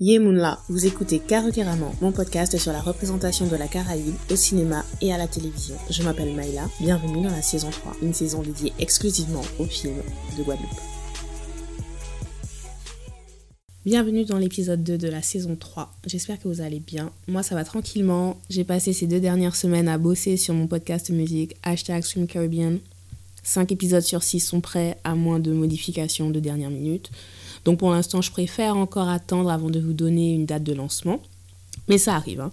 Yemunla, vous écoutez Caroqueramment, mon podcast sur la représentation de la Caraïbe au cinéma et à la télévision. Je m'appelle Maïla, bienvenue dans la saison 3, une saison dédiée exclusivement aux films de Guadeloupe. Bienvenue dans l'épisode 2 de la saison 3. J'espère que vous allez bien. Moi, ça va tranquillement. J'ai passé ces deux dernières semaines à bosser sur mon podcast musique hashtag Stream Caribbean. 5 épisodes sur 6 sont prêts, à moins de modifications de dernière minute. Donc pour l'instant, je préfère encore attendre avant de vous donner une date de lancement. Mais ça arrive. Hein.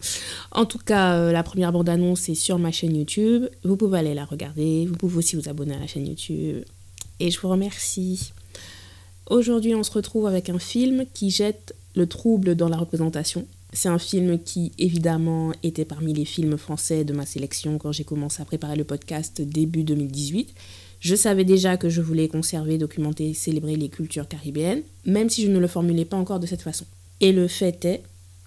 En tout cas, euh, la première bande-annonce est sur ma chaîne YouTube. Vous pouvez aller la regarder. Vous pouvez aussi vous abonner à la chaîne YouTube. Et je vous remercie. Aujourd'hui, on se retrouve avec un film qui jette le trouble dans la représentation. C'est un film qui, évidemment, était parmi les films français de ma sélection quand j'ai commencé à préparer le podcast début 2018. Je savais déjà que je voulais conserver, documenter, célébrer les cultures caribéennes, même si je ne le formulais pas encore de cette façon. Et le fait est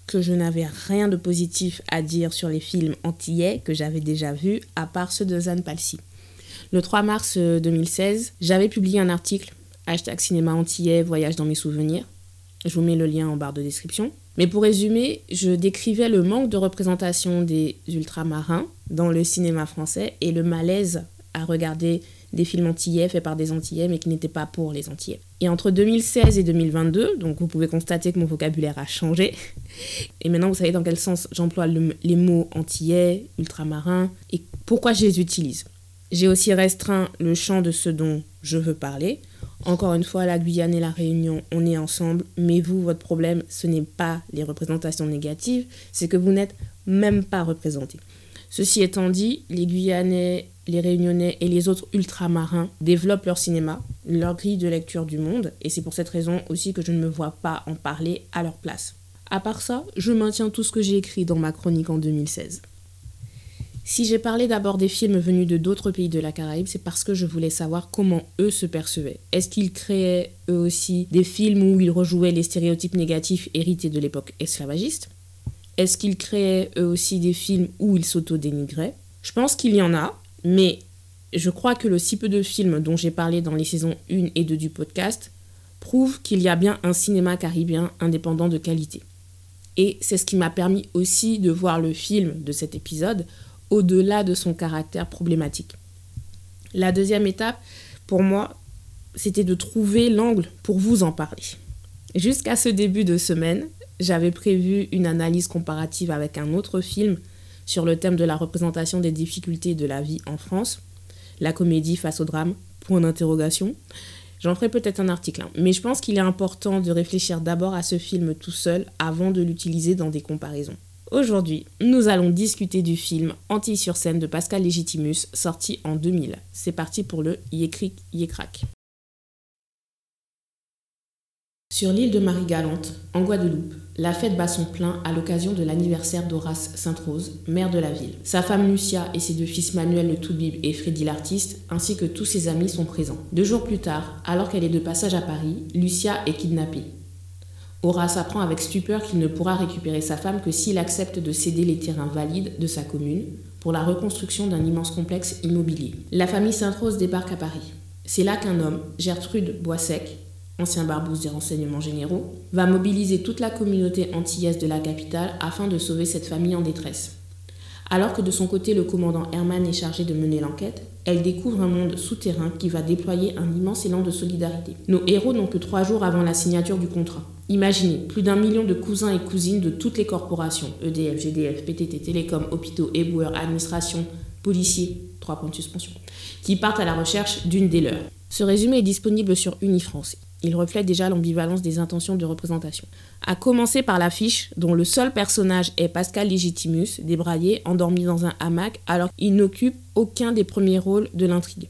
que je n'avais rien de positif à dire sur les films antillais que j'avais déjà vus, à part ceux de Zane Palsy. Le 3 mars 2016, euh, j'avais publié un article, hashtag cinéma antillais, voyage dans mes souvenirs. Je vous mets le lien en barre de description. Mais pour résumer, je décrivais le manque de représentation des ultramarins dans le cinéma français et le malaise à regarder des films antillais faits par des antillais mais qui n'étaient pas pour les antillais. Et entre 2016 et 2022, donc vous pouvez constater que mon vocabulaire a changé. Et maintenant vous savez dans quel sens j'emploie les mots antillais, ultramarins et pourquoi je les utilise. J'ai aussi restreint le champ de ce dont je veux parler. Encore une fois, la Guyane et la Réunion, on est ensemble, mais vous, votre problème, ce n'est pas les représentations négatives, c'est que vous n'êtes même pas représenté. Ceci étant dit, les Guyanais les Réunionnais et les autres ultramarins développent leur cinéma, leur grille de lecture du monde, et c'est pour cette raison aussi que je ne me vois pas en parler à leur place. À part ça, je maintiens tout ce que j'ai écrit dans ma chronique en 2016. Si j'ai parlé d'abord des films venus de d'autres pays de la Caraïbe, c'est parce que je voulais savoir comment eux se percevaient. Est-ce qu'ils créaient eux aussi des films où ils rejouaient les stéréotypes négatifs hérités de l'époque esclavagiste? Est-ce qu'ils créaient eux aussi des films où ils s'auto-dénigraient? Je pense qu'il y en a, mais je crois que le si peu de films dont j'ai parlé dans les saisons 1 et 2 du podcast prouvent qu'il y a bien un cinéma caribéen indépendant de qualité. Et c'est ce qui m'a permis aussi de voir le film de cet épisode au-delà de son caractère problématique. La deuxième étape, pour moi, c'était de trouver l'angle pour vous en parler. Jusqu'à ce début de semaine, j'avais prévu une analyse comparative avec un autre film sur le thème de la représentation des difficultés de la vie en France, la comédie face au drame, point d'interrogation. J'en ferai peut-être un article, hein. mais je pense qu'il est important de réfléchir d'abord à ce film tout seul avant de l'utiliser dans des comparaisons. Aujourd'hui, nous allons discuter du film Anti sur scène de Pascal Légitimus, sorti en 2000. C'est parti pour le Yécric Yécrac. Sur l'île de Marie-Galante, en Guadeloupe, la fête bat son plein à l'occasion de l'anniversaire d'Horace Sainte-Rose, maire de la ville. Sa femme Lucia et ses deux fils Manuel le Toubib et Freddy l'artiste, ainsi que tous ses amis sont présents. Deux jours plus tard, alors qu'elle est de passage à Paris, Lucia est kidnappée. Horace apprend avec stupeur qu'il ne pourra récupérer sa femme que s'il accepte de céder les terrains valides de sa commune pour la reconstruction d'un immense complexe immobilier. La famille Sainte-Rose débarque à Paris. C'est là qu'un homme, Gertrude Boissec, ancien barbouze des renseignements généraux, va mobiliser toute la communauté antillaise de la capitale afin de sauver cette famille en détresse. Alors que de son côté le commandant Herman est chargé de mener l'enquête, elle découvre un monde souterrain qui va déployer un immense élan de solidarité. Nos héros n'ont que trois jours avant la signature du contrat. Imaginez, plus d'un million de cousins et cousines de toutes les corporations, EDF, GDF, PTT, Télécom, hôpitaux, éboueurs, administration, policiers, trois points de suspension, qui partent à la recherche d'une des leurs. Ce résumé est disponible sur Unifrance. Il reflète déjà l'ambivalence des intentions de représentation. À commencer par l'affiche, dont le seul personnage est Pascal Legitimus, débraillé, endormi dans un hamac, alors qu'il n'occupe aucun des premiers rôles de l'intrigue.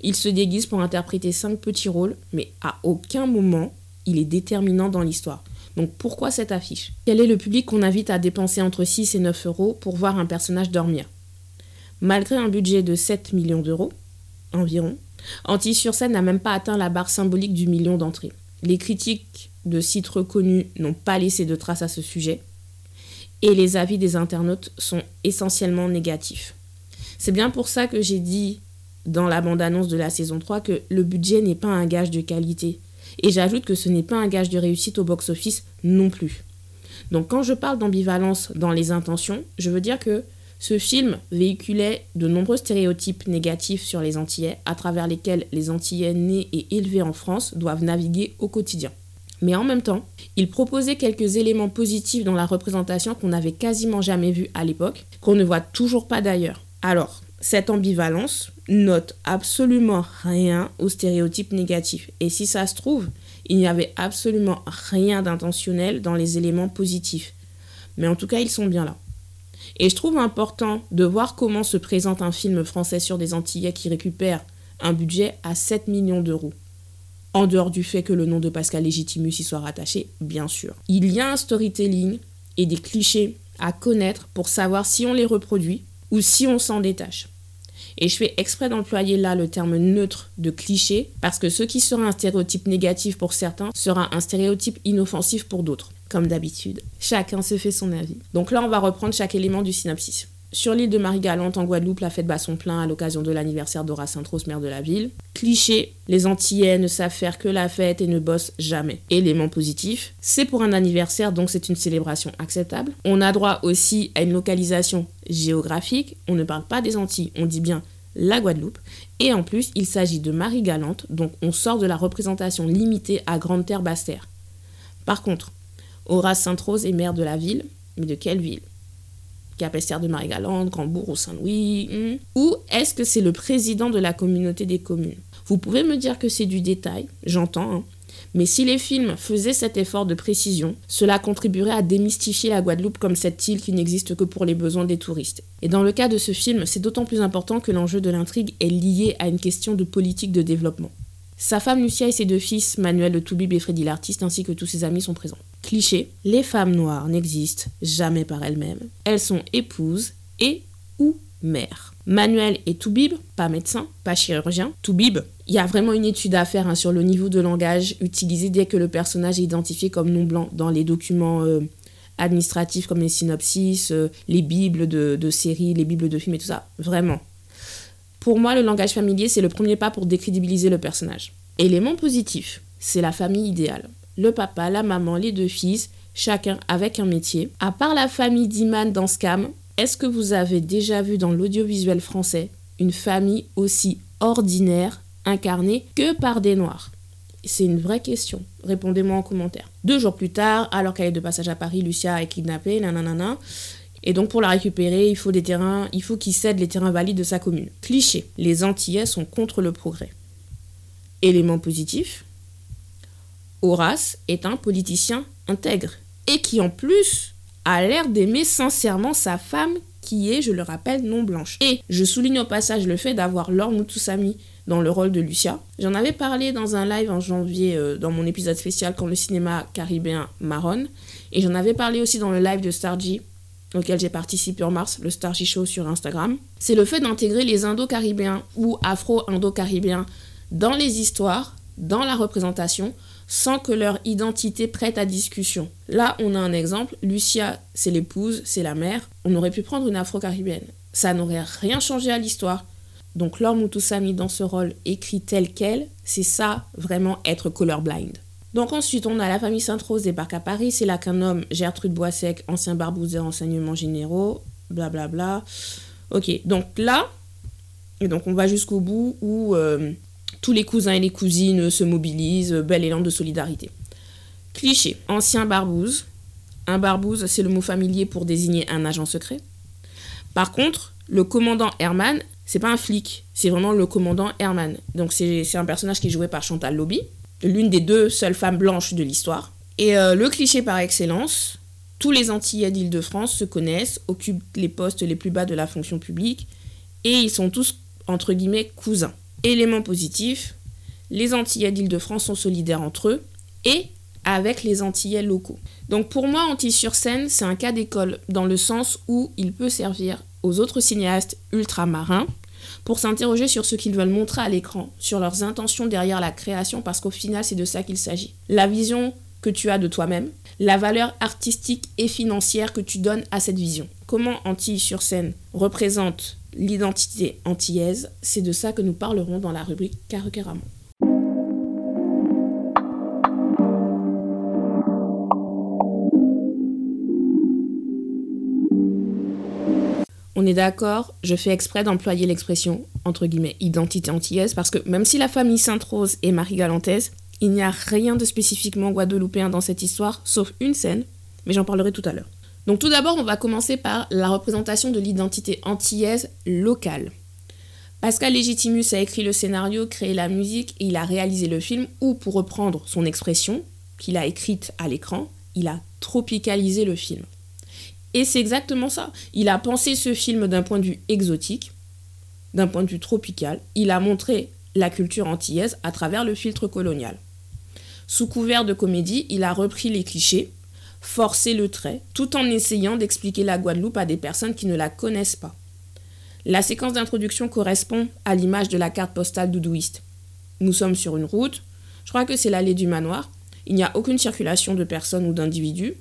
Il se déguise pour interpréter cinq petits rôles, mais à aucun moment il est déterminant dans l'histoire. Donc pourquoi cette affiche? Quel est le public qu'on invite à dépenser entre 6 et 9 euros pour voir un personnage dormir? Malgré un budget de 7 millions d'euros environ, Anti-sur-scène n'a même pas atteint la barre symbolique du million d'entrées. Les critiques de sites reconnus n'ont pas laissé de traces à ce sujet et les avis des internautes sont essentiellement négatifs. C'est bien pour ça que j'ai dit dans la bande-annonce de la saison 3 que le budget n'est pas un gage de qualité. Et j'ajoute que ce n'est pas un gage de réussite au box-office non plus. Donc quand je parle d'ambivalence dans les intentions, je veux dire que ce film véhiculait de nombreux stéréotypes négatifs sur les Antillais à travers lesquels les Antillais nés et élevés en France doivent naviguer au quotidien. Mais en même temps, il proposait quelques éléments positifs dans la représentation qu'on n'avait quasiment jamais vu à l'époque, qu'on ne voit toujours pas d'ailleurs. Alors, cette ambivalence note absolument rien aux stéréotypes négatifs. Et si ça se trouve, il n'y avait absolument rien d'intentionnel dans les éléments positifs. Mais en tout cas, ils sont bien là. Et je trouve important de voir comment se présente un film français sur des Antillais qui récupère un budget à 7 millions d'euros. En dehors du fait que le nom de Pascal Légitimus y soit rattaché, bien sûr. Il y a un storytelling et des clichés à connaître pour savoir si on les reproduit ou si on s'en détache. Et je fais exprès d'employer là le terme neutre de cliché parce que ce qui sera un stéréotype négatif pour certains sera un stéréotype inoffensif pour d'autres. Comme d'habitude, chacun se fait son avis. Donc là, on va reprendre chaque élément du synopsis. Sur l'île de Marie-Galante, en Guadeloupe, la fête bat son plein à l'occasion de l'anniversaire d'Horace Saint-Rose, maire de la ville. Cliché, les Antillais ne savent faire que la fête et ne bossent jamais. Élément positif, c'est pour un anniversaire, donc c'est une célébration acceptable. On a droit aussi à une localisation géographique. On ne parle pas des Antilles, on dit bien la Guadeloupe. Et en plus, il s'agit de Marie-Galante, donc on sort de la représentation limitée à Grande Terre, Basse Terre. Par contre, Horace Sainte-Rose est maire de la ville, mais de quelle ville? Capesterre de Marie-Galante, Grandbourg ou Saint-Louis hmm? Ou est-ce que c'est le président de la communauté des communes? Vous pouvez me dire que c'est du détail, j'entends, hein. mais si les films faisaient cet effort de précision, cela contribuerait à démystifier la Guadeloupe comme cette île qui n'existe que pour les besoins des touristes. Et dans le cas de ce film, c'est d'autant plus important que l'enjeu de l'intrigue est lié à une question de politique de développement. Sa femme Lucia et ses deux fils, Manuel le Toubib et Freddy l'artiste, ainsi que tous ses amis sont présents. Cliché, les femmes noires n'existent jamais par elles-mêmes. Elles sont épouses et ou mères. Manuel est Toubib, pas médecin, pas chirurgien. Toubib, il y a vraiment une étude à faire hein, sur le niveau de langage utilisé dès que le personnage est identifié comme non blanc dans les documents euh, administratifs comme les synopsis, euh, les bibles de, de séries, les bibles de films et tout ça. Vraiment, pour moi, le langage familier, c'est le premier pas pour décrédibiliser le personnage. Élément positif, c'est la famille idéale. Le papa, la maman, les deux fils, chacun avec un métier. À part la famille d'Iman dans Scam, est-ce que vous avez déjà vu dans l'audiovisuel français une famille aussi ordinaire, incarnée que par des noirs? C'est une vraie question. Répondez-moi en commentaire. Deux jours plus tard, alors qu'elle est de passage à Paris, Lucia est kidnappée, nanana. Et donc pour la récupérer, il faut des terrains, il faut qu'il cède les terrains valides de sa commune. Cliché, les Antillais sont contre le progrès. Élément positif, Horace est un politicien intègre et qui en plus a l'air d'aimer sincèrement sa femme qui est, je le rappelle, non blanche. Et je souligne au passage le fait d'avoir Laure Moutoussami dans le rôle de Lucia. J'en avais parlé dans un live en janvier euh, dans mon épisode spécial quand le cinéma caribéen marronne. Et j'en avais parlé aussi dans le live de Stargy auquel j'ai participé en mars, le Stargy Show sur Instagram, c'est le fait d'intégrer les Indo-Caribéens ou Afro-Indo-Caribéens dans les histoires, dans la représentation, sans que leur identité prête à discussion. Là, on a un exemple. Lucia, c'est l'épouse, c'est la mère. On aurait pu prendre une afro-caribéenne. Ça n'aurait rien changé à l'histoire. Donc, Laure Moutoussami, dans ce rôle écrit tel quel, c'est ça, vraiment être colorblind. Donc ensuite, on a la famille Sainte-Rose débarque à Paris. C'est là qu'un homme, Gertrude Boissec, ancien barbouze des renseignements généraux, blablabla. Bla bla. Ok, donc là, et donc on va jusqu'au bout où euh, tous les cousins et les cousines se mobilisent, bel élan de solidarité. Cliché, ancien barbouze. Un barbouze, c'est le mot familier pour désigner un agent secret. Par contre, le commandant Herman, c'est pas un flic, c'est vraiment le commandant Herman. Donc c'est un personnage qui est joué par Chantal Lobby l'une des deux seules femmes blanches de l'histoire. Et euh, le cliché par excellence, tous les Antillais d'Île-de-France se connaissent, occupent les postes les plus bas de la fonction publique, et ils sont tous, entre guillemets, cousins. Élément positif, les Antillais d'Île-de-France sont solidaires entre eux, et avec les Antillais locaux. Donc pour moi, Antilles-sur-Seine, c'est un cas d'école, dans le sens où il peut servir aux autres cinéastes ultramarins pour s'interroger sur ce qu'ils veulent montrer à l'écran, sur leurs intentions derrière la création, parce qu'au final, c'est de ça qu'il s'agit. La vision que tu as de toi-même, la valeur artistique et financière que tu donnes à cette vision. Comment Antilles sur scène représente l'identité antillaise. C'est de ça que nous parlerons dans la rubrique Carocaramon. On est d'accord, je fais exprès d'employer l'expression entre guillemets identité antillaise parce que même si la famille Sainte-Rose est marie-galantaise, il n'y a rien de spécifiquement guadeloupéen dans cette histoire sauf une scène, mais j'en parlerai tout à l'heure. Donc tout d'abord, on va commencer par la représentation de l'identité antillaise locale. Pascal Légitimus a écrit le scénario, créé la musique et il a réalisé le film, ou pour reprendre son expression qu'il a écrite à l'écran, il a tropicalisé le film. Et c'est exactement ça. Il a pensé ce film d'un point de vue exotique, d'un point de vue tropical. Il a montré la culture antillaise à travers le filtre colonial. Sous couvert de comédie, il a repris les clichés, forcé le trait, tout en essayant d'expliquer la Guadeloupe à des personnes qui ne la connaissent pas. La séquence d'introduction correspond à l'image de la carte postale doudouiste. Nous sommes sur une route, je crois que c'est l'allée du manoir, il n'y a aucune circulation de personnes ou d'individus,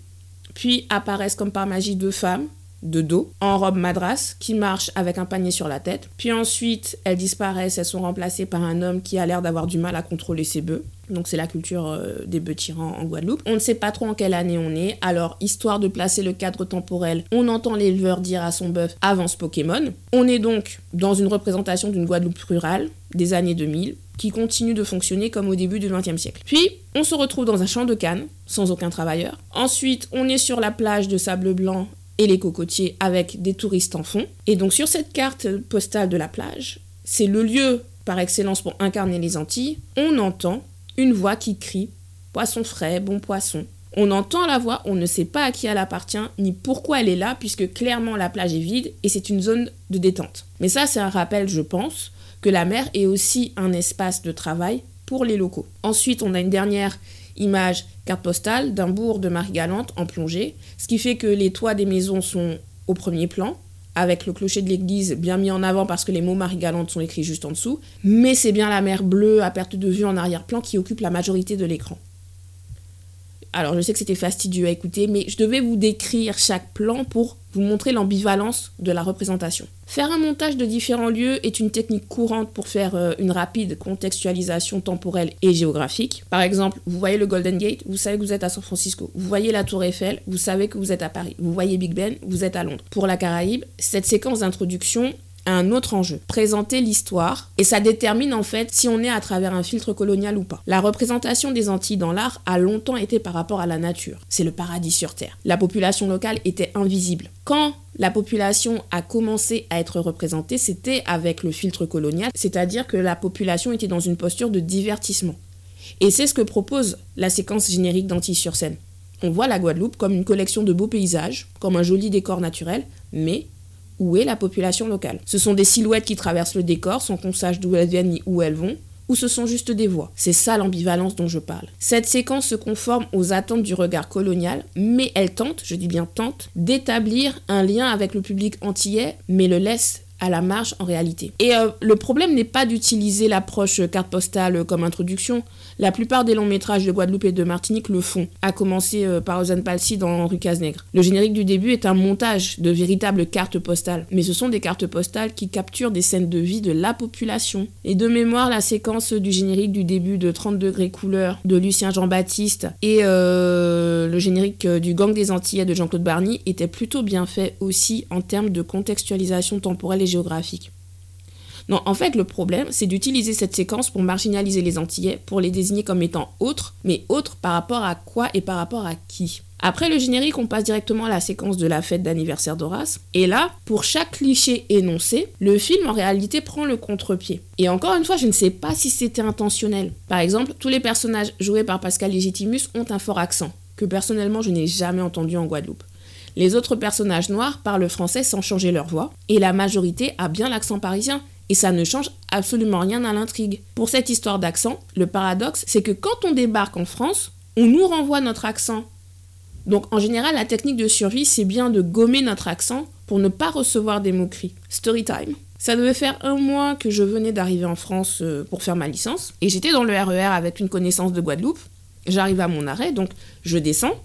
puis apparaissent comme par magie deux femmes, de dos, en robe madras, qui marchent avec un panier sur la tête. Puis ensuite, elles disparaissent, elles sont remplacées par un homme qui a l'air d'avoir du mal à contrôler ses bœufs. Donc c'est la culture euh, des bœufs tyrans en Guadeloupe. On ne sait pas trop en quelle année on est, alors histoire de placer le cadre temporel, on entend l'éleveur dire à son bœuf avance Pokémon. On est donc dans une représentation d'une Guadeloupe rurale des années 2000 qui continue de fonctionner comme au début du XXe siècle. Puis, on se retrouve dans un champ de canne, sans aucun travailleur. Ensuite, on est sur la plage de sable blanc et les cocotiers avec des touristes en fond. Et donc sur cette carte postale de la plage, c'est le lieu par excellence pour incarner les Antilles, on entend une voix qui crie Poisson frais, bon poisson. On entend la voix, on ne sait pas à qui elle appartient, ni pourquoi elle est là, puisque clairement la plage est vide et c'est une zone de détente. Mais ça, c'est un rappel, je pense, que la mer est aussi un espace de travail pour les locaux. Ensuite, on a une dernière image carte postale d'un bourg de Marie-Galante en plongée, ce qui fait que les toits des maisons sont au premier plan, avec le clocher de l'église bien mis en avant parce que les mots Marie-Galante sont écrits juste en dessous, mais c'est bien la mer bleue à perte de vue en arrière-plan qui occupe la majorité de l'écran. Alors je sais que c'était fastidieux à écouter, mais je devais vous décrire chaque plan pour vous montrer l'ambivalence de la représentation. Faire un montage de différents lieux est une technique courante pour faire euh, une rapide contextualisation temporelle et géographique. Par exemple, vous voyez le Golden Gate, vous savez que vous êtes à San Francisco. Vous voyez la Tour Eiffel, vous savez que vous êtes à Paris. Vous voyez Big Ben, vous êtes à Londres. Pour la Caraïbe, cette séquence d'introduction un autre enjeu, présenter l'histoire, et ça détermine en fait si on est à travers un filtre colonial ou pas. La représentation des Antilles dans l'art a longtemps été par rapport à la nature. C'est le paradis sur Terre. La population locale était invisible. Quand la population a commencé à être représentée, c'était avec le filtre colonial, c'est-à-dire que la population était dans une posture de divertissement. Et c'est ce que propose la séquence générique d'Antilles sur scène. On voit la Guadeloupe comme une collection de beaux paysages, comme un joli décor naturel, mais où est la population locale. Ce sont des silhouettes qui traversent le décor sans qu'on sache d'où elles viennent ni où elles vont, ou ce sont juste des voix. C'est ça l'ambivalence dont je parle. Cette séquence se conforme aux attentes du regard colonial, mais elle tente, je dis bien tente, d'établir un lien avec le public antillais, mais le laisse à la marge en réalité. Et euh, le problème n'est pas d'utiliser l'approche carte postale comme introduction. La plupart des longs métrages de Guadeloupe et de Martinique le font, à commencer euh, par Ozan Palsy dans Rue Casse-Nègre. Le générique du début est un montage de véritables cartes postales, mais ce sont des cartes postales qui capturent des scènes de vie de la population. Et de mémoire, la séquence du générique du début de 30 degrés couleur de Lucien Jean-Baptiste et euh, le générique du Gang des Antillais de Jean-Claude Barny étaient plutôt bien faits aussi en termes de contextualisation temporelle et géographique. Non, en fait, le problème, c'est d'utiliser cette séquence pour marginaliser les Antillais, pour les désigner comme étant autres, mais autres par rapport à quoi et par rapport à qui. Après le générique, on passe directement à la séquence de la fête d'anniversaire d'Horace. Et là, pour chaque cliché énoncé, le film en réalité prend le contre-pied. Et encore une fois, je ne sais pas si c'était intentionnel. Par exemple, tous les personnages joués par Pascal Legitimus ont un fort accent, que personnellement je n'ai jamais entendu en Guadeloupe. Les autres personnages noirs parlent français sans changer leur voix, et la majorité a bien l'accent parisien, et ça ne change absolument rien à l'intrigue. Pour cette histoire d'accent, le paradoxe, c'est que quand on débarque en France, on nous renvoie notre accent. Donc en général, la technique de survie, c'est bien de gommer notre accent pour ne pas recevoir des moqueries. Story time. Ça devait faire un mois que je venais d'arriver en France euh, pour faire ma licence, et j'étais dans le RER e avec une connaissance de Guadeloupe. J'arrive à mon arrêt, donc je descends,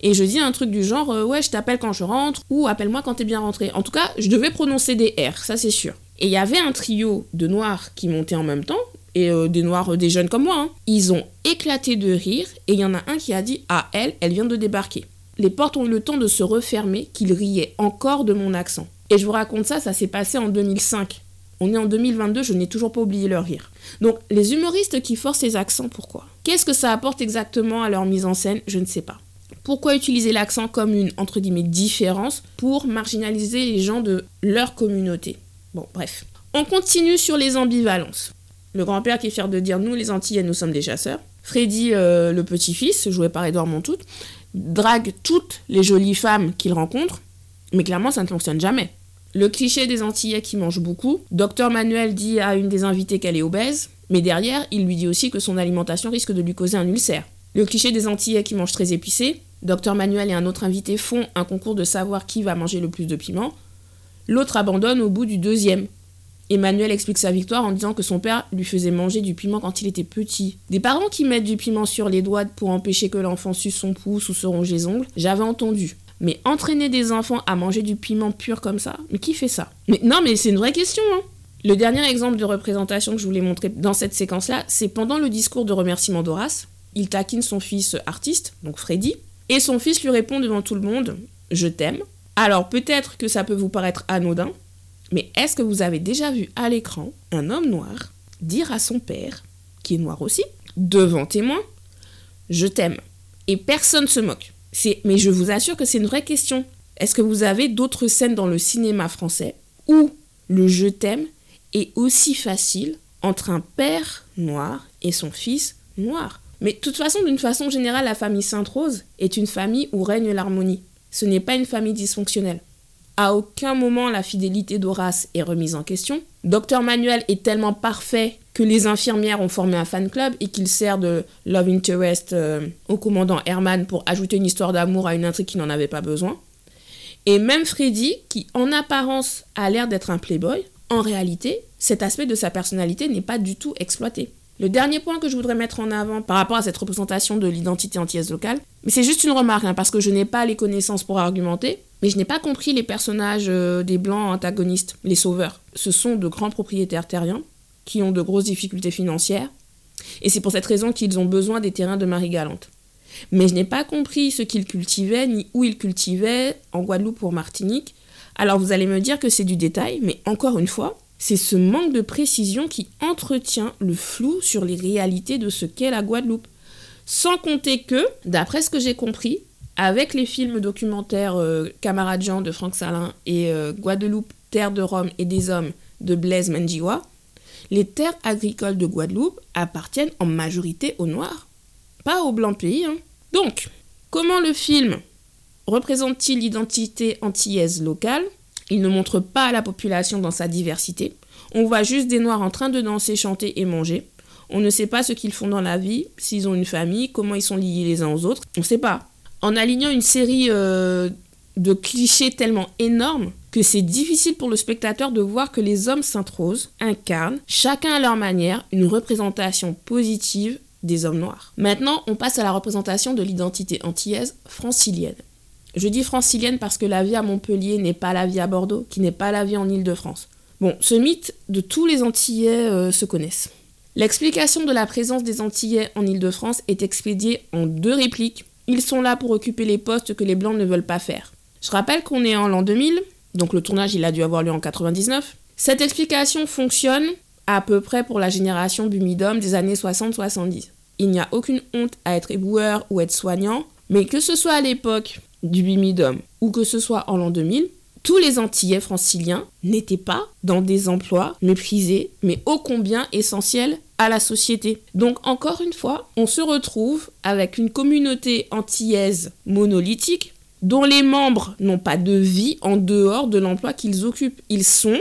et je dis un truc du genre euh, ouais je t'appelle quand je rentre ou appelle-moi quand t'es bien rentré. En tout cas, je devais prononcer des R, ça c'est sûr. Et il y avait un trio de noirs qui montaient en même temps, et euh, des noirs, euh, des jeunes comme moi. Hein. Ils ont éclaté de rire, et il y en a un qui a dit Ah, elle, elle vient de débarquer. Les portes ont eu le temps de se refermer, qu'ils riaient encore de mon accent. Et je vous raconte ça, ça s'est passé en 2005. On est en 2022, je n'ai toujours pas oublié leur rire. Donc, les humoristes qui forcent les accents, pourquoi? Qu'est-ce que ça apporte exactement à leur mise en scène? Je ne sais pas. Pourquoi utiliser l'accent comme une, entre guillemets, différence pour marginaliser les gens de leur communauté? Bon, bref. On continue sur les ambivalences. Le grand-père qui est fier de dire nous, les Antillais, nous sommes des chasseurs. Freddy, euh, le petit-fils, joué par Edouard Montout, drague toutes les jolies femmes qu'il rencontre, mais clairement, ça ne fonctionne jamais. Le cliché des Antillais qui mangent beaucoup. Docteur Manuel dit à une des invitées qu'elle est obèse, mais derrière, il lui dit aussi que son alimentation risque de lui causer un ulcère. Le cliché des Antillais qui mangent très épicé. Docteur Manuel et un autre invité font un concours de savoir qui va manger le plus de piment. L'autre abandonne au bout du deuxième. Emmanuel explique sa victoire en disant que son père lui faisait manger du piment quand il était petit. Des parents qui mettent du piment sur les doigts pour empêcher que l'enfant suce son pouce ou se ronge les ongles, j'avais entendu. Mais entraîner des enfants à manger du piment pur comme ça, mais qui fait ça? Mais non, mais c'est une vraie question. Hein. Le dernier exemple de représentation que je voulais montrer dans cette séquence-là, c'est pendant le discours de remerciement d'Horace. Il taquine son fils artiste, donc Freddy, et son fils lui répond devant tout le monde Je t'aime. Alors peut-être que ça peut vous paraître anodin, mais est-ce que vous avez déjà vu à l'écran un homme noir dire à son père, qui est noir aussi, devant témoin Je t'aime. Et personne ne se moque. Mais je vous assure que c'est une vraie question. Est-ce que vous avez d'autres scènes dans le cinéma français où le je t'aime est aussi facile entre un père noir et son fils noir? Mais de toute façon, d'une façon générale, la famille Sainte-Rose est une famille où règne l'harmonie. Ce n'est pas une famille dysfonctionnelle. À aucun moment la fidélité d'Horace est remise en question. Docteur Manuel est tellement parfait que les infirmières ont formé un fan club et qu'il sert de love interest euh, au commandant Herman pour ajouter une histoire d'amour à une intrigue qui n'en avait pas besoin. Et même Freddy, qui en apparence a l'air d'être un playboy, en réalité, cet aspect de sa personnalité n'est pas du tout exploité. Le dernier point que je voudrais mettre en avant par rapport à cette représentation de l'identité antillaise locale, mais c'est juste une remarque, hein, parce que je n'ai pas les connaissances pour argumenter, mais je n'ai pas compris les personnages euh, des blancs antagonistes, les sauveurs. Ce sont de grands propriétaires terriens qui ont de grosses difficultés financières, et c'est pour cette raison qu'ils ont besoin des terrains de Marie-Galante. Mais je n'ai pas compris ce qu'ils cultivaient, ni où ils cultivaient, en Guadeloupe ou en Martinique. Alors vous allez me dire que c'est du détail, mais encore une fois, c'est ce manque de précision qui entretient le flou sur les réalités de ce qu'est la Guadeloupe. Sans compter que, d'après ce que j'ai compris, avec les films documentaires euh, Jean de Franck Salin et euh, Guadeloupe, Terre de Rome et des Hommes de Blaise Menjiwa, les terres agricoles de Guadeloupe appartiennent en majorité aux Noirs, pas aux Blancs pays. Hein. Donc, comment le film représente-t-il l'identité antillaise locale? Il ne montre pas la population dans sa diversité. On voit juste des Noirs en train de danser, chanter et manger. On ne sait pas ce qu'ils font dans la vie, s'ils ont une famille, comment ils sont liés les uns aux autres. On ne sait pas. En alignant une série euh, de clichés tellement énormes, que c'est difficile pour le spectateur de voir que les hommes Sainte-Rose incarnent, chacun à leur manière, une représentation positive des hommes noirs. Maintenant, on passe à la représentation de l'identité antillaise francilienne. Je dis francilienne parce que la vie à Montpellier n'est pas la vie à Bordeaux, qui n'est pas la vie en Île-de-France. Bon, ce mythe de tous les Antillais euh, se connaissent. L'explication de la présence des Antillais en Île-de-France est expédiée en deux répliques. Ils sont là pour occuper les postes que les Blancs ne veulent pas faire. Je rappelle qu'on est en l'an 2000, donc le tournage, il a dû avoir lieu en 99. Cette explication fonctionne à peu près pour la génération Bumidum des années 60-70. Il n'y a aucune honte à être éboueur ou être soignant, mais que ce soit à l'époque du Bumidum ou que ce soit en l'an 2000, tous les Antillais franciliens n'étaient pas dans des emplois méprisés, mais ô combien essentiels à la société. Donc encore une fois, on se retrouve avec une communauté antillaise monolithique dont les membres n'ont pas de vie en dehors de l'emploi qu'ils occupent. Ils sont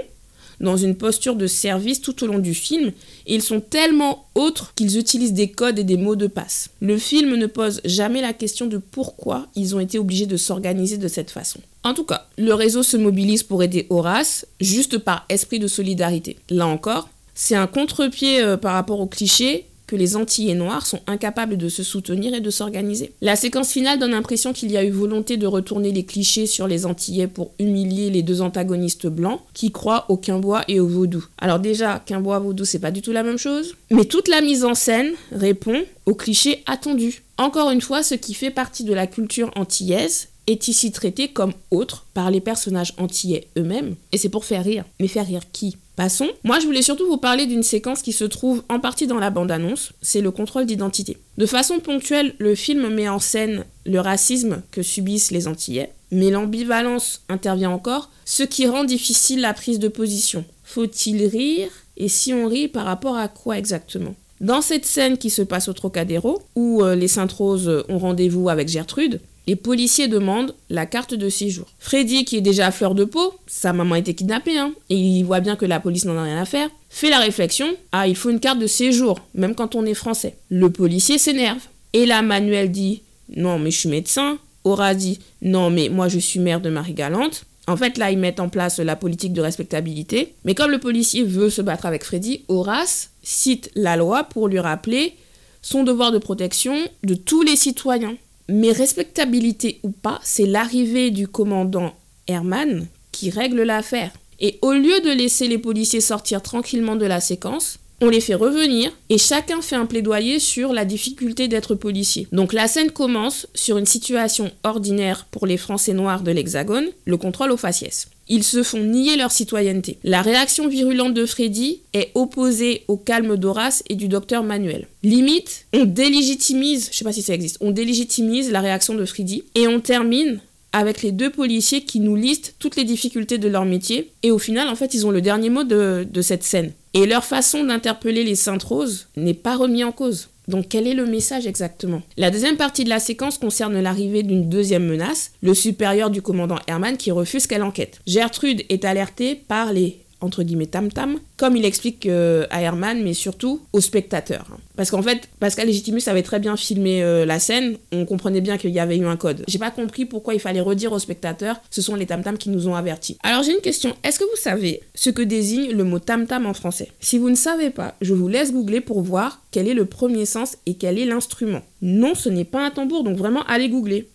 dans une posture de service tout au long du film et ils sont tellement autres qu'ils utilisent des codes et des mots de passe. Le film ne pose jamais la question de pourquoi ils ont été obligés de s'organiser de cette façon. En tout cas, le réseau se mobilise pour aider Horace juste par esprit de solidarité. Là encore, c'est un contre-pied euh, par rapport au cliché que les Antillais noirs sont incapables de se soutenir et de s'organiser. La séquence finale donne l'impression qu'il y a eu volonté de retourner les clichés sur les Antillais pour humilier les deux antagonistes blancs qui croient au quimbois et au vaudou. Alors déjà, quimbois vaudou c'est pas du tout la même chose, mais toute la mise en scène répond aux clichés attendus. Encore une fois, ce qui fait partie de la culture antillaise est ici traité comme autre par les personnages antillais eux-mêmes, et c'est pour faire rire. Mais faire rire qui? Passons. Moi, je voulais surtout vous parler d'une séquence qui se trouve en partie dans la bande-annonce, c'est le contrôle d'identité. De façon ponctuelle, le film met en scène le racisme que subissent les Antillais, mais l'ambivalence intervient encore, ce qui rend difficile la prise de position. Faut-il rire? Et si on rit, par rapport à quoi exactement? Dans cette scène qui se passe au Trocadéro, où euh, les Saintes-Roses ont rendez-vous avec Gertrude, les policiers demandent la carte de séjour. Freddy, qui est déjà à fleur de peau, sa maman a été kidnappée, hein, et il voit bien que la police n'en a rien à faire, fait la réflexion Ah, il faut une carte de séjour, même quand on est français. Le policier s'énerve. Et là, Manuel dit Non, mais je suis médecin. Aura dit Non, mais moi je suis mère de Marie-Galante. En fait, là, ils mettent en place la politique de respectabilité. Mais comme le policier veut se battre avec Freddy, Horace cite la loi pour lui rappeler son devoir de protection de tous les citoyens. Mais respectabilité ou pas, c'est l'arrivée du commandant Herman qui règle l'affaire. Et au lieu de laisser les policiers sortir tranquillement de la séquence, on les fait revenir et chacun fait un plaidoyer sur la difficulté d'être policier. Donc la scène commence sur une situation ordinaire pour les Français noirs de l'Hexagone, le contrôle aux faciès. Ils se font nier leur citoyenneté. La réaction virulente de Freddy est opposée au calme d'Horace et du docteur Manuel. Limite, on délégitimise, je sais pas si ça existe, on délégitimise la réaction de Freddy et on termine avec les deux policiers qui nous listent toutes les difficultés de leur métier. Et au final, en fait, ils ont le dernier mot de, de cette scène. Et leur façon d'interpeller les Saintes Roses n'est pas remis en cause. Donc quel est le message exactement? La deuxième partie de la séquence concerne l'arrivée d'une deuxième menace, le supérieur du commandant Herman qui refuse qu'elle enquête. Gertrude est alertée par les entre guillemets tam-tam, comme il explique euh, à Herman, mais surtout aux spectateurs. Parce qu'en fait, Pascal Légitimus avait très bien filmé euh, la scène, on comprenait bien qu'il y avait eu un code. J'ai pas compris pourquoi il fallait redire aux spectateurs, ce sont les tam-tam qui nous ont avertis. Alors j'ai une question, est-ce que vous savez ce que désigne le mot tam-tam en français? Si vous ne savez pas, je vous laisse googler pour voir quel est le premier sens et quel est l'instrument. Non, ce n'est pas un tambour, donc vraiment allez googler.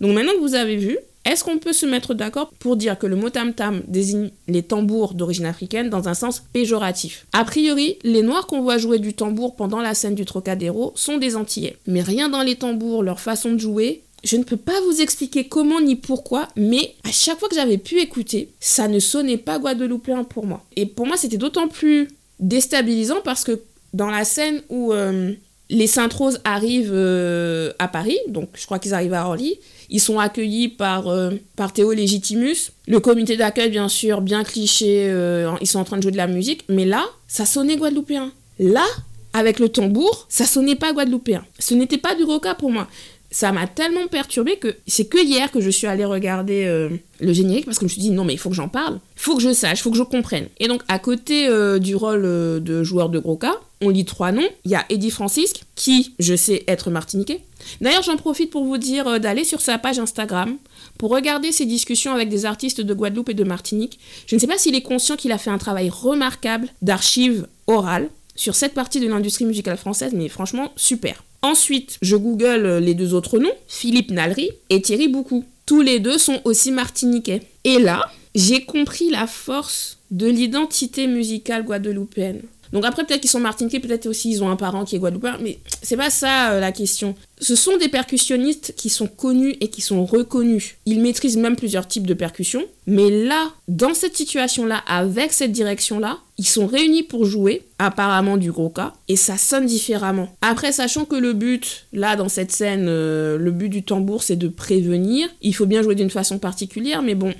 Donc maintenant que vous avez vu, est-ce qu'on peut se mettre d'accord pour dire que le mot tam-tam désigne les tambours d'origine africaine dans un sens péjoratif? A priori, les Noirs qu'on voit jouer du tambour pendant la scène du Trocadéro sont des Antillais. Mais rien dans les tambours, leur façon de jouer, je ne peux pas vous expliquer comment ni pourquoi, mais à chaque fois que j'avais pu écouter, ça ne sonnait pas guadeloupéen pour moi. Et pour moi, c'était d'autant plus déstabilisant parce que dans la scène où euh, les Saintes-Roses arrivent euh, à Paris, donc je crois qu'ils arrivent à Orly, ils sont accueillis par, euh, par Théo Légitimus. Le comité d'accueil, bien sûr, bien cliché, euh, ils sont en train de jouer de la musique, mais là, ça sonnait guadeloupéen. Là, avec le tambour, ça sonnait pas guadeloupéen. Ce n'était pas du roca pour moi ça m'a tellement perturbé que c'est que hier que je suis allée regarder euh, le générique parce que je me suis dit non mais il faut que j'en parle, faut que je sache, faut que je comprenne. Et donc à côté euh, du rôle euh, de joueur de gros cas, on lit trois noms. Il y a Eddie Francisque qui, je sais, être martiniquais. D'ailleurs j'en profite pour vous dire d'aller sur sa page Instagram pour regarder ses discussions avec des artistes de Guadeloupe et de Martinique. Je ne sais pas s'il est conscient qu'il a fait un travail remarquable d'archives orales sur cette partie de l'industrie musicale française, mais franchement super. Ensuite, je google les deux autres noms, Philippe Nalry et Thierry Boucou. Tous les deux sont aussi martiniquais. Et là, j'ai compris la force de l'identité musicale guadeloupéenne. Donc après, peut-être qu'ils sont martiniquais, peut-être aussi ils ont un parent qui est guadeloupéen, mais c'est pas ça euh, la question. Ce sont des percussionnistes qui sont connus et qui sont reconnus. Ils maîtrisent même plusieurs types de percussions, mais là, dans cette situation-là, avec cette direction-là, ils sont réunis pour jouer, apparemment du gros cas, et ça sonne différemment. Après, sachant que le but, là, dans cette scène, euh, le but du tambour, c'est de prévenir, il faut bien jouer d'une façon particulière, mais bon.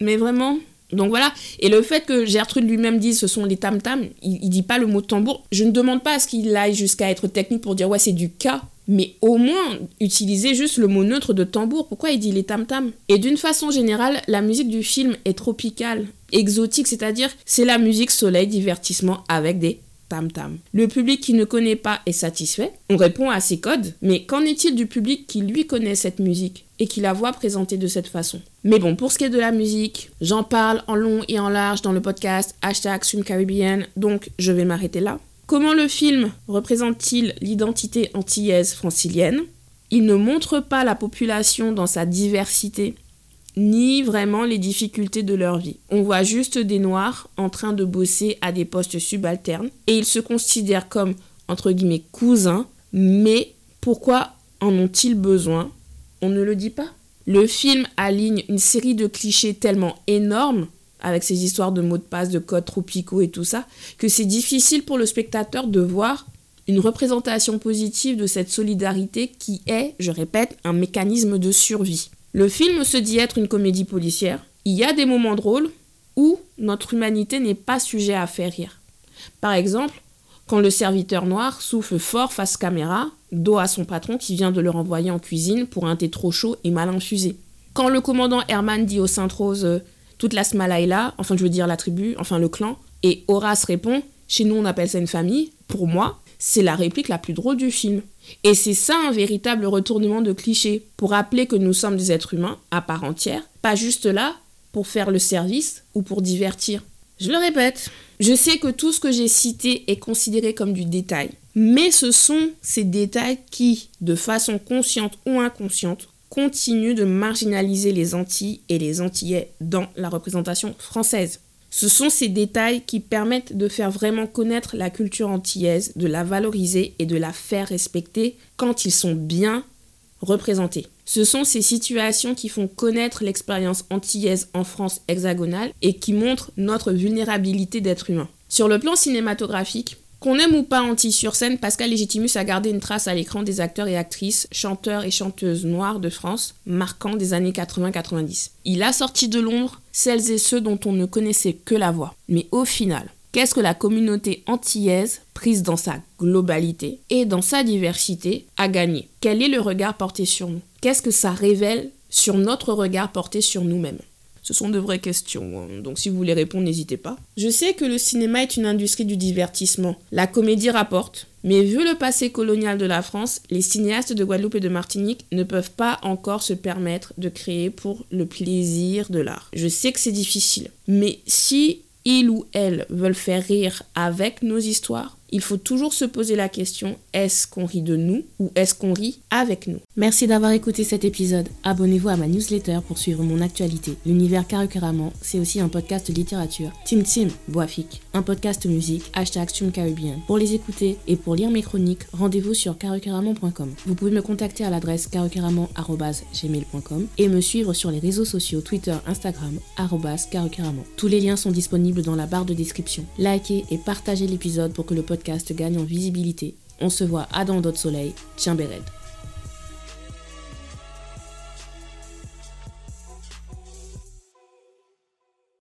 Mais vraiment, donc voilà, et le fait que Gertrude lui-même dise ce sont les tam-tam, il, il, dit pas le mot tambour. Je ne demande pas à ce qu'il aille jusqu'à être technique pour dire ouais c'est du cas, mais au moins utiliser juste le mot neutre de tambour. Pourquoi il dit les tam-tam Et d'une façon générale, la musique du film est tropicale, exotique, c'est-à-dire c'est la musique soleil divertissement avec des tam-tam. Le public qui ne connaît pas est satisfait, on répond à ces codes, mais qu'en est-il du public qui lui connaît cette musique et qui la voit présentée de cette façon? Mais bon, pour ce qui est de la musique, j'en parle en long et en large dans le podcast hashtag Caribbean, donc je vais m'arrêter là. Comment le film représente-t-il l'identité antillaise francilienne? Il ne montre pas la population dans sa diversité ni vraiment les difficultés de leur vie. On voit juste des Noirs en train de bosser à des postes subalternes et ils se considèrent comme, entre guillemets, cousins, mais pourquoi en ont-ils besoin? On ne le dit pas. Le film aligne une série de clichés tellement énormes, avec ses histoires de mots de passe, de codes tropicaux et tout ça, que c'est difficile pour le spectateur de voir une représentation positive de cette solidarité qui est, je répète, un mécanisme de survie. Le film se dit être une comédie policière. Il y a des moments drôles où notre humanité n'est pas sujet à faire rire. Par exemple, quand le serviteur noir souffle fort face caméra, dos à son patron qui vient de le renvoyer en cuisine pour un thé trop chaud et mal infusé. Quand le commandant Herman dit au Sainte-Rose euh, toute la Smalaïla, enfin je veux dire la tribu, enfin le clan, et Horace répond chez nous on appelle ça une famille, pour moi, c'est la réplique la plus drôle du film. Et c'est ça un véritable retournement de cliché, pour rappeler que nous sommes des êtres humains à part entière, pas juste là pour faire le service ou pour divertir. Je le répète, je sais que tout ce que j'ai cité est considéré comme du détail, mais ce sont ces détails qui, de façon consciente ou inconsciente, continuent de marginaliser les Antilles et les Antillais dans la représentation française. Ce sont ces détails qui permettent de faire vraiment connaître la culture antillaise, de la valoriser et de la faire respecter quand ils sont bien représentés. Ce sont ces situations qui font connaître l'expérience antillaise en France hexagonale et qui montrent notre vulnérabilité d'être humain. Sur le plan cinématographique, qu'on aime ou pas Anti-sur-scène, Pascal Légitimus a gardé une trace à l'écran des acteurs et actrices, chanteurs et chanteuses noires de France, marquant des années 80-90. Il a sorti de l'ombre celles et ceux dont on ne connaissait que la voix. Mais au final, qu'est-ce que la communauté antillaise, prise dans sa globalité et dans sa diversité, a gagné? Quel est le regard porté sur nous? Qu'est-ce que ça révèle sur notre regard porté sur nous-mêmes? Ce sont de vraies questions, hein. donc si vous voulez répondre, n'hésitez pas. Je sais que le cinéma est une industrie du divertissement. La comédie rapporte, mais vu le passé colonial de la France, les cinéastes de Guadeloupe et de Martinique ne peuvent pas encore se permettre de créer pour le plaisir de l'art. Je sais que c'est difficile, mais si ils ou elles veulent faire rire avec nos histoires, il faut toujours se poser la question est-ce qu'on rit de nous ou est-ce qu'on rit avec nous? Merci d'avoir écouté cet épisode. Abonnez-vous à ma newsletter pour suivre mon actualité. L'univers Carrément, c'est aussi un podcast littérature. Tim Tim, Boafik, un podcast musique, hashtag Caribbean. Pour les écouter et pour lire mes chroniques, rendez-vous sur carucaramon.com. Vous pouvez me contacter à l'adresse carucaramon.gmail.com et me suivre sur les réseaux sociaux Twitter, Instagram, carucaramon. Tous les liens sont disponibles dans la barre de description. Likez et partagez l'épisode pour que le podcast gagne en visibilité. On se voit à dans d'autres soleils. Tiens Béred.